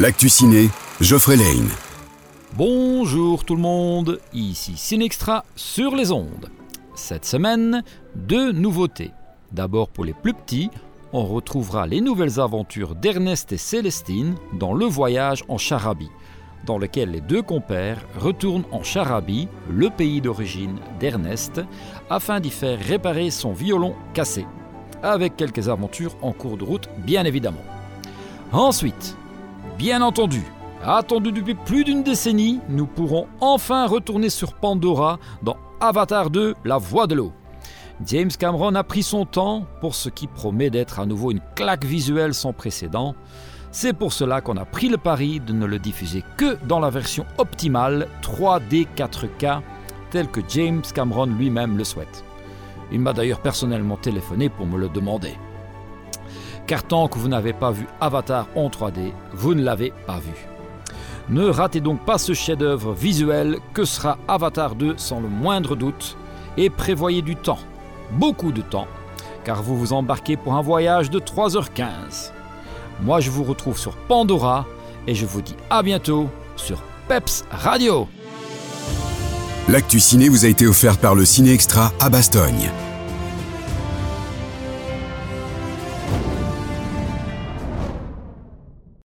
L'actu ciné, Geoffrey Lane. Bonjour tout le monde, ici Cinextra sur les ondes. Cette semaine, deux nouveautés. D'abord pour les plus petits, on retrouvera les nouvelles aventures d'Ernest et Célestine dans Le Voyage en Charabie, dans lequel les deux compères retournent en Charabie, le pays d'origine d'Ernest, afin d'y faire réparer son violon cassé, avec quelques aventures en cours de route bien évidemment. Ensuite, Bien entendu, attendu depuis plus d'une décennie, nous pourrons enfin retourner sur Pandora dans Avatar 2, La Voix de l'eau. James Cameron a pris son temps pour ce qui promet d'être à nouveau une claque visuelle sans précédent. C'est pour cela qu'on a pris le pari de ne le diffuser que dans la version optimale 3D 4K, telle que James Cameron lui-même le souhaite. Il m'a d'ailleurs personnellement téléphoné pour me le demander car tant que vous n'avez pas vu Avatar en 3D, vous ne l'avez pas vu. Ne ratez donc pas ce chef-d'œuvre visuel que sera Avatar 2 sans le moindre doute, et prévoyez du temps, beaucoup de temps, car vous vous embarquez pour un voyage de 3h15. Moi je vous retrouve sur Pandora, et je vous dis à bientôt sur Peps Radio. L'actu ciné vous a été offert par le Ciné Extra à Bastogne.